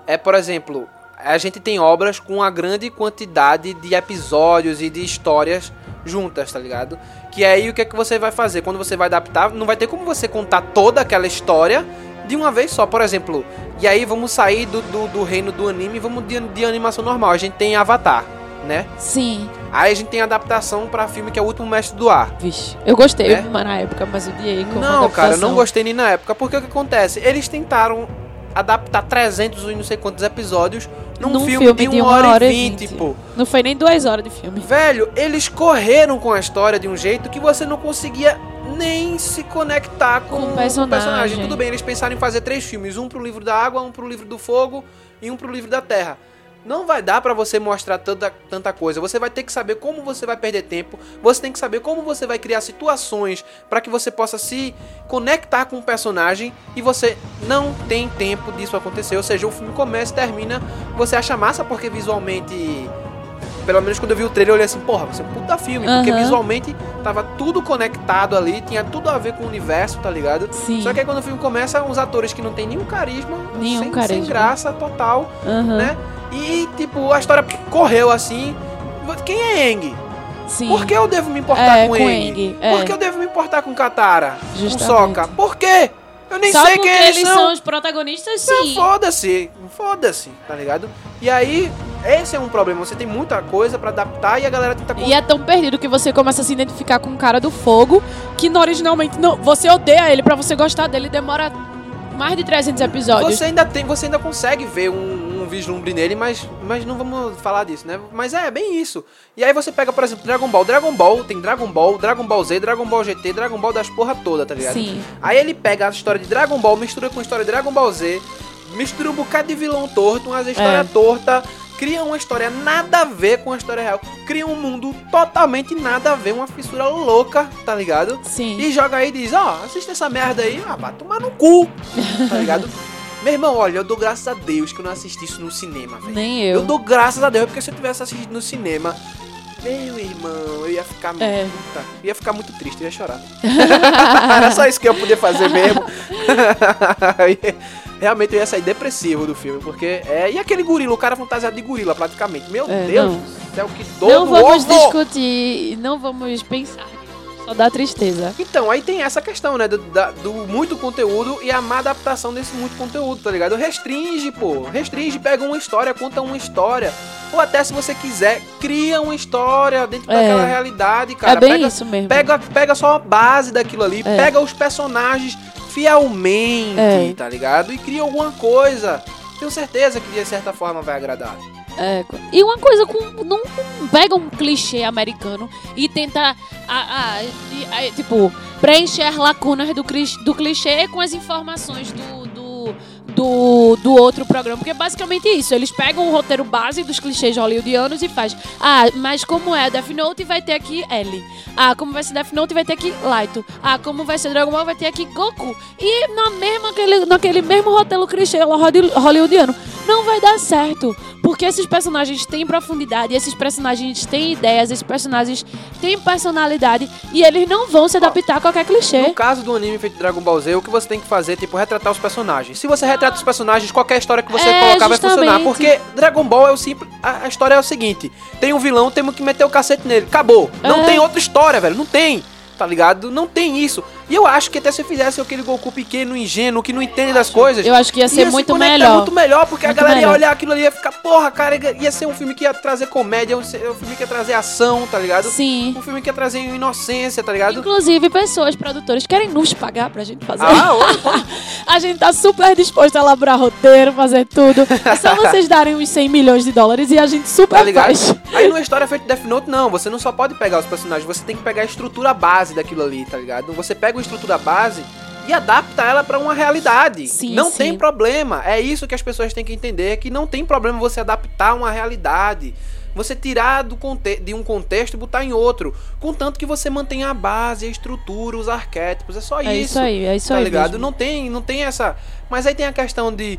[SPEAKER 1] é, por exemplo, a gente tem obras com uma grande quantidade de episódios e de histórias juntas, tá ligado? Que aí o que é que você vai fazer? Quando você vai adaptar, não vai ter como você contar toda aquela história de uma vez só, por exemplo. E aí vamos sair do, do, do reino do anime e vamos de, de animação normal. A gente tem Avatar, né?
[SPEAKER 2] Sim.
[SPEAKER 1] Aí a gente tem adaptação pra filme que é o último mestre do ar.
[SPEAKER 2] Vixe. Eu gostei
[SPEAKER 1] É?
[SPEAKER 2] mas na época, mas odiei como
[SPEAKER 1] Não, cara, eu não gostei nem na época. Porque o que acontece? Eles tentaram adaptar 300 e não sei quantos episódios num,
[SPEAKER 2] Num
[SPEAKER 1] filme, de 1 hora, e 20, pô.
[SPEAKER 2] Não foi nem duas horas de filme.
[SPEAKER 1] Velho, eles correram com a história de um jeito que você não conseguia nem se conectar com,
[SPEAKER 2] Com o
[SPEAKER 1] com o
[SPEAKER 2] personagem.
[SPEAKER 1] Tudo bem, eles pensaram em fazer três filmes: um pro livro da água, um pro livro do fogo e um pro livro da terra. Não vai dar pra você mostrar tanta, tanta coisa. Você vai ter que saber como você vai perder tempo. Você tem que saber como você vai criar situações pra que você possa se conectar com o personagem e você não tem tempo disso acontecer. Ou seja, o filme começa e termina, você acha massa porque visualmente pelo menos quando eu vi o trailer, eu olhei assim, porra, vai ser um puta filme, porque
[SPEAKER 2] Aham.
[SPEAKER 1] visualmente tava tudo conectado ali, tinha tudo a ver com o universo, tá ligado?
[SPEAKER 2] Sim.
[SPEAKER 1] Só que aí quando o filme começa, uns atores que não tem nenhum carisma,
[SPEAKER 2] Nenhum
[SPEAKER 1] sem,
[SPEAKER 2] carisma.
[SPEAKER 1] sem graça total,
[SPEAKER 2] Aham.
[SPEAKER 1] né? E, tipo, a história correu assim. Quem é Eng?
[SPEAKER 2] Sim.
[SPEAKER 1] Por que eu devo me importar
[SPEAKER 2] É,
[SPEAKER 1] com,
[SPEAKER 2] com
[SPEAKER 1] Eng?
[SPEAKER 2] É.
[SPEAKER 1] Por que eu devo me importar com Katara?
[SPEAKER 2] Justamente.
[SPEAKER 1] Com Sokka? Por quê? Eu nem
[SPEAKER 2] Só
[SPEAKER 1] sei quem eles,
[SPEAKER 2] são. os protagonistas,
[SPEAKER 1] Não,
[SPEAKER 2] sim.
[SPEAKER 1] foda-se, foda-se, tá ligado? E aí, esse é um problema. Você tem muita coisa pra adaptar e a galera tenta.
[SPEAKER 2] E é tão perdido que você começa a se identificar com o cara do fogo, que originalmente não, você odeia ele pra você gostar dele, demora mais de 300 episódios.
[SPEAKER 1] Você ainda tem, você ainda consegue ver um, um vislumbre nele, mas, mas não vamos falar disso, né? Mas é bem isso. E aí você pega, por exemplo, Dragon Ball. Dragon Ball tem Dragon Ball, Dragon Ball Z, Dragon Ball GT, Dragon Ball das porra toda, tá ligado?
[SPEAKER 2] Sim.
[SPEAKER 1] Aí ele pega a história de Dragon Ball, mistura com a história de Dragon Ball Z, mistura um bocado de vilão torto, umas histórias
[SPEAKER 2] É.
[SPEAKER 1] torta, cria uma história nada a ver com a história real, cria um mundo totalmente nada a ver, uma fissura louca, tá ligado?
[SPEAKER 2] Sim.
[SPEAKER 1] E joga aí e diz, ó, assista essa merda aí, ah, vai tomar no cu, tá ligado? Meu irmão, olha, eu dou graças a Deus que eu não assisti isso no cinema, velho.
[SPEAKER 2] Nem eu.
[SPEAKER 1] Eu dou graças a Deus, porque se eu tivesse assistido no cinema, meu irmão, eu ia ficar
[SPEAKER 2] É.
[SPEAKER 1] puta, eu ia ficar muito triste, eu ia chorar. Era só isso que eu podia fazer mesmo. Realmente eu ia sair depressivo do filme, porque é. E aquele gorila, o cara fantasiado de gorila, praticamente. Meu
[SPEAKER 2] É,
[SPEAKER 1] Deus
[SPEAKER 2] não.
[SPEAKER 1] do céu, que dor
[SPEAKER 2] Não vamos
[SPEAKER 1] ovo!
[SPEAKER 2] discutir, não vamos pensar. Só dá tristeza.
[SPEAKER 1] Então, aí tem essa questão, né? Do, da- do muito conteúdo e a má adaptação desse muito conteúdo, tá ligado? Restringe, pô. Restringe, pega uma história, conta uma história. Ou até, se você quiser, cria uma história dentro
[SPEAKER 2] É.
[SPEAKER 1] daquela realidade, cara.
[SPEAKER 2] é bem
[SPEAKER 1] pega,
[SPEAKER 2] isso mesmo.
[SPEAKER 1] Pega, pega só a base daquilo ali,
[SPEAKER 2] É.
[SPEAKER 1] pega os personagens fielmente,
[SPEAKER 2] É.
[SPEAKER 1] tá ligado? E cria alguma coisa. Tenho certeza que de certa forma vai agradar.
[SPEAKER 2] É, e uma coisa com. Não pega um clichê americano e tenta. a- a- a- tipo, preencher lacunas do, do clichê com as informações do. do do, do outro programa, porque é basicamente isso. Eles pegam o roteiro base dos clichês hollywoodianos e faz. Ah, mas como é Death Note, vai ter aqui L. Ah, como vai ser Death Note, vai ter aqui Light. Ah, como vai ser Dragon Ball, vai ter aqui Goku. E na mesma, aquele, naquele mesmo roteiro clichê holly- hollywoodiano, não vai dar certo. Porque esses personagens têm profundidade, esses personagens têm ideias, esses personagens têm personalidade e eles não vão se adaptar a qualquer clichê.
[SPEAKER 1] No caso do anime feito Dragon Ball Z, o que você tem que fazer é, tipo, retratar os personagens. Se você retrata os personagens, qualquer história que você
[SPEAKER 2] É,
[SPEAKER 1] colocar vai funcionar.
[SPEAKER 2] justamente.
[SPEAKER 1] Porque Dragon Ball é o simples. A, a história é o seguinte: tem um vilão, temos que meter o cacete nele. Acabou. Não
[SPEAKER 2] É.
[SPEAKER 1] tem outra história, velho. Não tem. Tá ligado? Não tem isso. E eu acho que até se fizesse aquele Goku pequeno, ingênuo, que não entende das coisas.
[SPEAKER 2] Eu acho que ia ser
[SPEAKER 1] se
[SPEAKER 2] muito
[SPEAKER 1] conectar
[SPEAKER 2] melhor.
[SPEAKER 1] muito melhor, porque
[SPEAKER 2] Muito
[SPEAKER 1] a galera
[SPEAKER 2] melhor.
[SPEAKER 1] ia olhar aquilo ali e ia ficar, porra, cara, ia ser um filme que ia trazer comédia, um filme que ia trazer ação, tá ligado?
[SPEAKER 2] Sim.
[SPEAKER 1] Um filme que ia trazer inocência, tá ligado?
[SPEAKER 2] Inclusive, pessoas, produtores, querem nos pagar pra gente fazer.
[SPEAKER 1] Ah,
[SPEAKER 2] a gente tá super disposto a elaborar roteiro, fazer tudo. É só vocês darem uns 100 milhões de dólares e a gente super
[SPEAKER 1] Tá ligado?
[SPEAKER 2] faz.
[SPEAKER 1] Aí numa história feita de Death Note, não. Você não só pode pegar os personagens, você tem que pegar a estrutura base daquilo ali, tá ligado? Você pega uma estrutura base e adapta ela pra uma realidade.
[SPEAKER 2] Sim,
[SPEAKER 1] não
[SPEAKER 2] sim.
[SPEAKER 1] tem problema. É isso que as pessoas têm que entender, que não tem problema você adaptar uma realidade. Você tirar do conte de um contexto e botar em outro. Contanto que você mantenha a base, a estrutura, os arquétipos. É só
[SPEAKER 2] É isso aí, é isso
[SPEAKER 1] tá
[SPEAKER 2] aí.
[SPEAKER 1] ligado?
[SPEAKER 2] mesmo.
[SPEAKER 1] Não tem, não tem essa. Mas aí tem a questão de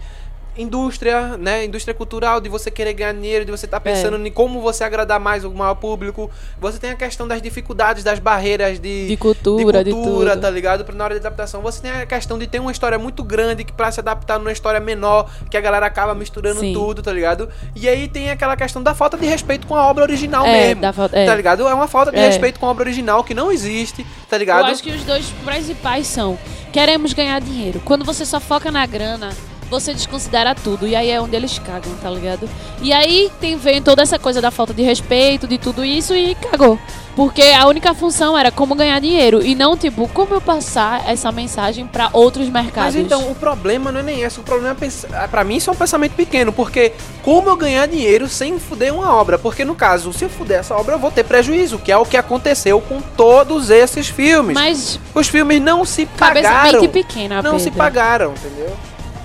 [SPEAKER 1] indústria, né? Indústria cultural, de você querer ganhar dinheiro, de você estar pensando em como você agradar mais o maior público. Você tem a questão das dificuldades, das barreiras de,
[SPEAKER 2] De cultura, de,
[SPEAKER 1] cultura,
[SPEAKER 2] tudo.
[SPEAKER 1] tá ligado? Pra na hora de adaptação. Você tem a questão de ter uma história muito grande que pra se adaptar numa história menor, que a galera acaba misturando
[SPEAKER 2] Sim.
[SPEAKER 1] tudo, tá ligado? E aí tem aquela questão da falta de respeito com a obra original
[SPEAKER 2] É,
[SPEAKER 1] mesmo.
[SPEAKER 2] da é.
[SPEAKER 1] Tá ligado? É uma falta de
[SPEAKER 2] É.
[SPEAKER 1] respeito com a obra original que não existe, tá
[SPEAKER 2] Eu
[SPEAKER 1] ligado?
[SPEAKER 2] acho que os dois principais são: queremos ganhar dinheiro. Quando você só foca na grana, você desconsidera tudo. E aí é onde eles cagam, tá ligado? E aí tem, vem toda essa coisa da falta de respeito, de tudo isso e cagou. Porque a única função era como ganhar dinheiro e não, tipo, como eu passar essa mensagem pra outros mercados.
[SPEAKER 1] Mas então, o problema não é nem esse. O problema é pensar. Pra mim, isso é um pensamento pequeno. Porque como eu ganhar dinheiro sem fuder uma obra? Porque no caso, se eu fuder essa obra, eu vou ter prejuízo, que é o que aconteceu com todos esses filmes.
[SPEAKER 2] Mas
[SPEAKER 1] Os filmes não se
[SPEAKER 2] cabeça
[SPEAKER 1] pagaram.
[SPEAKER 2] mente pequena,
[SPEAKER 1] Não se
[SPEAKER 2] Pedro.
[SPEAKER 1] pagaram, entendeu?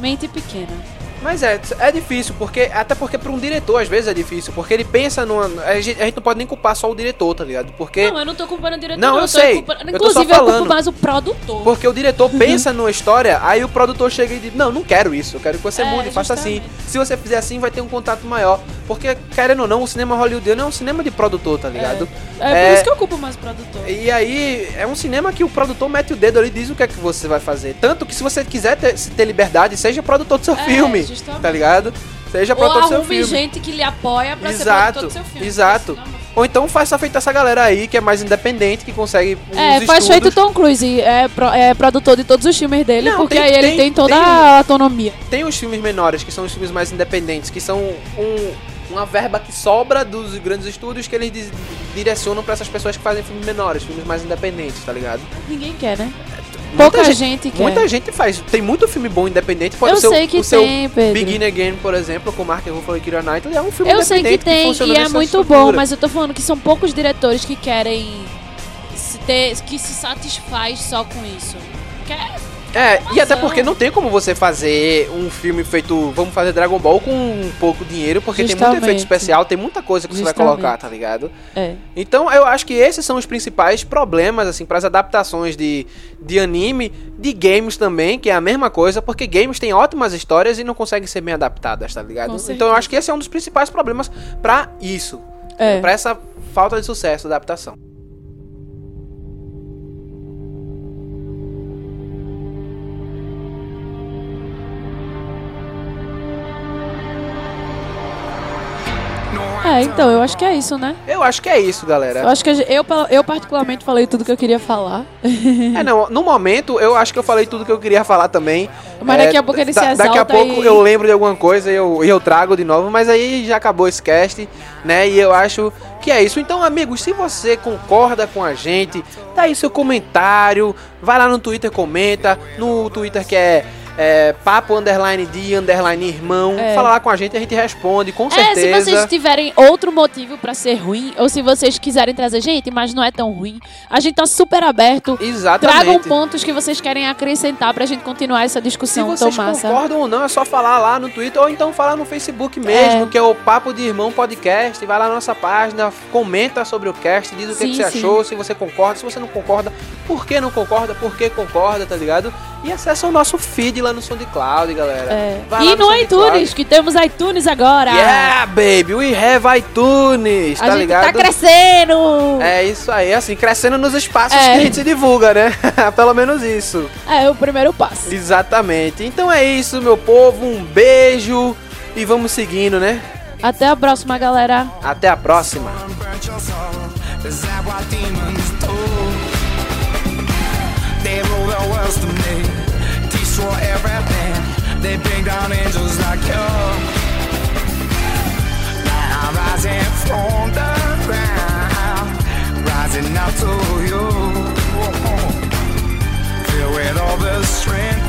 [SPEAKER 2] Mente pequena.
[SPEAKER 1] Mas é, é difícil, porque até porque para um diretor às vezes é difícil, porque ele pensa numa. A gente, a gente não pode nem culpar só o diretor, tá ligado? Porque.
[SPEAKER 2] Não, eu não tô culpando o diretor.
[SPEAKER 1] Não, eu
[SPEAKER 2] tô
[SPEAKER 1] sei.
[SPEAKER 2] culpando-
[SPEAKER 1] Eu tô só
[SPEAKER 2] Inclusive, eu
[SPEAKER 1] falando.
[SPEAKER 2] culpo mais o produtor.
[SPEAKER 1] Porque o diretor pensa numa história, aí o produtor chega e diz: Não, não quero isso, eu quero que você
[SPEAKER 2] É,
[SPEAKER 1] mude, faça assim. Se você fizer assim, vai ter um contato maior. Porque, querendo ou não, o cinema hollywoodiano é um cinema de produtor, tá ligado?
[SPEAKER 2] É,
[SPEAKER 1] É.
[SPEAKER 2] por isso que eu culpo mais o produtor.
[SPEAKER 1] E aí, é um cinema que o produtor mete o dedo ali e diz o que é que você vai fazer. Tanto que se você quiser ter, se ter liberdade, seja produtor do seu
[SPEAKER 2] É,
[SPEAKER 1] filme,
[SPEAKER 2] justamente.
[SPEAKER 1] tá ligado? Seja
[SPEAKER 2] Ou
[SPEAKER 1] produtor do seu filme.
[SPEAKER 2] gente que lhe apoia pra ser
[SPEAKER 1] Exato,
[SPEAKER 2] produtor do seu filme.
[SPEAKER 1] exato. Ou então faça feito essa galera aí, que é mais independente, que consegue
[SPEAKER 2] É, faz
[SPEAKER 1] estudos.
[SPEAKER 2] feito Tom Cruise, é, pro- é produtor de todos os filmes dele,
[SPEAKER 1] Não,
[SPEAKER 2] porque
[SPEAKER 1] tem-
[SPEAKER 2] aí ele
[SPEAKER 1] tem-
[SPEAKER 2] tem toda
[SPEAKER 1] tem-
[SPEAKER 2] a autonomia.
[SPEAKER 1] Tem os filmes menores, que são os filmes mais independentes, que são um, uma verba que sobra dos grandes estúdios que eles di- direcionam pra essas pessoas que fazem filmes menores, filmes mais independentes, tá ligado?
[SPEAKER 2] Ninguém quer, né?
[SPEAKER 1] Muita
[SPEAKER 2] Pouca
[SPEAKER 1] gente-
[SPEAKER 2] gente quer.
[SPEAKER 1] Muita gente faz. Tem muito filme bom independente. Pode
[SPEAKER 2] Eu
[SPEAKER 1] ser o-
[SPEAKER 2] sei que
[SPEAKER 1] o seu
[SPEAKER 2] tem, Pedro.
[SPEAKER 1] Begin Again, por exemplo, com Mark Ruffalo e Keira Knightley, é um filme
[SPEAKER 2] Eu sei que
[SPEAKER 1] independente
[SPEAKER 2] tem
[SPEAKER 1] funciona
[SPEAKER 2] e é muito
[SPEAKER 1] estrutura.
[SPEAKER 2] bom, mas eu tô falando que são poucos diretores que querem se ter, que se satisfaz só com isso. Quer
[SPEAKER 1] É, e até porque não tem como você fazer um filme feito, vamos fazer Dragon Ball com um pouco dinheiro, porque tem muito
[SPEAKER 2] Justamente.
[SPEAKER 1] efeito especial, tem muita coisa que você vai
[SPEAKER 2] Justamente.
[SPEAKER 1] colocar, tá ligado?
[SPEAKER 2] É.
[SPEAKER 1] Então eu acho que esses são os principais problemas, assim, para as adaptações de, de anime, de games também, que é a mesma coisa, porque games têm ótimas histórias e não conseguem ser bem adaptadas, tá ligado?
[SPEAKER 2] Com
[SPEAKER 1] Então eu acho que esse é um dos principais problemas pra isso,
[SPEAKER 2] É.
[SPEAKER 1] pra essa falta de sucesso da adaptação.
[SPEAKER 2] É, então, eu acho que é isso, né?
[SPEAKER 1] Eu acho que é isso,
[SPEAKER 2] Eu
[SPEAKER 1] galera.
[SPEAKER 2] acho que eu, eu particularmente falei tudo que eu queria falar.
[SPEAKER 1] É, não, no momento eu acho que eu falei tudo que eu queria falar também.
[SPEAKER 2] Mas
[SPEAKER 1] É,
[SPEAKER 2] daqui a pouco ele se
[SPEAKER 1] da- Daqui a
[SPEAKER 2] exalta
[SPEAKER 1] pouco
[SPEAKER 2] e-
[SPEAKER 1] eu lembro de alguma coisa e eu, eu trago de novo, mas aí já acabou esse cast, né? E eu acho que é isso. Então, amigos, se você concorda com a gente, tá aí seu comentário, vai lá no Twitter, comenta, no Twitter que é é, papo underline de underline irmão.
[SPEAKER 2] É.
[SPEAKER 1] Fala lá com a gente a gente responde, com
[SPEAKER 2] É, se
[SPEAKER 1] certeza.
[SPEAKER 2] vocês tiverem outro motivo pra ser ruim, ou se vocês quiserem trazer, gente, mas não é tão ruim, a gente tá super aberto.
[SPEAKER 1] Exatamente.
[SPEAKER 2] Tragam pontos que vocês querem acrescentar pra gente continuar essa
[SPEAKER 1] Se
[SPEAKER 2] discussão
[SPEAKER 1] vocês
[SPEAKER 2] tão massa.
[SPEAKER 1] concordam ou não, é só falar lá no Twitter ou então falar no Facebook mesmo,
[SPEAKER 2] É.
[SPEAKER 1] que é o Papo de Irmão Podcast. Vai lá na nossa página, comenta sobre o cast, diz o que,
[SPEAKER 2] Sim,
[SPEAKER 1] que você
[SPEAKER 2] sim.
[SPEAKER 1] achou, se você concorda, se você não concorda, por que não concorda, por que concorda, tá ligado? E acessa o nosso feed lá no SoundCloud, galera.
[SPEAKER 2] É.
[SPEAKER 1] Vai lá
[SPEAKER 2] E no
[SPEAKER 1] SoundCloud.
[SPEAKER 2] iTunes, que temos iTunes agora.
[SPEAKER 1] Yeah, baby, we have iTunes,
[SPEAKER 2] a
[SPEAKER 1] tá
[SPEAKER 2] gente
[SPEAKER 1] ligado?
[SPEAKER 2] tá crescendo.
[SPEAKER 1] É isso aí, assim, crescendo nos espaços
[SPEAKER 2] É.
[SPEAKER 1] que a gente se divulga, né? Pelo menos isso.
[SPEAKER 2] É, o primeiro passo.
[SPEAKER 1] Exatamente. Então é isso, meu povo. Um beijo e vamos seguindo, né?
[SPEAKER 2] Até a próxima, galera.
[SPEAKER 1] Até a próxima.
[SPEAKER 4] so was to me. Destroy everything. They bring down angels like you. Now I'm rising from the ground, rising up to you. Filled with all the strength.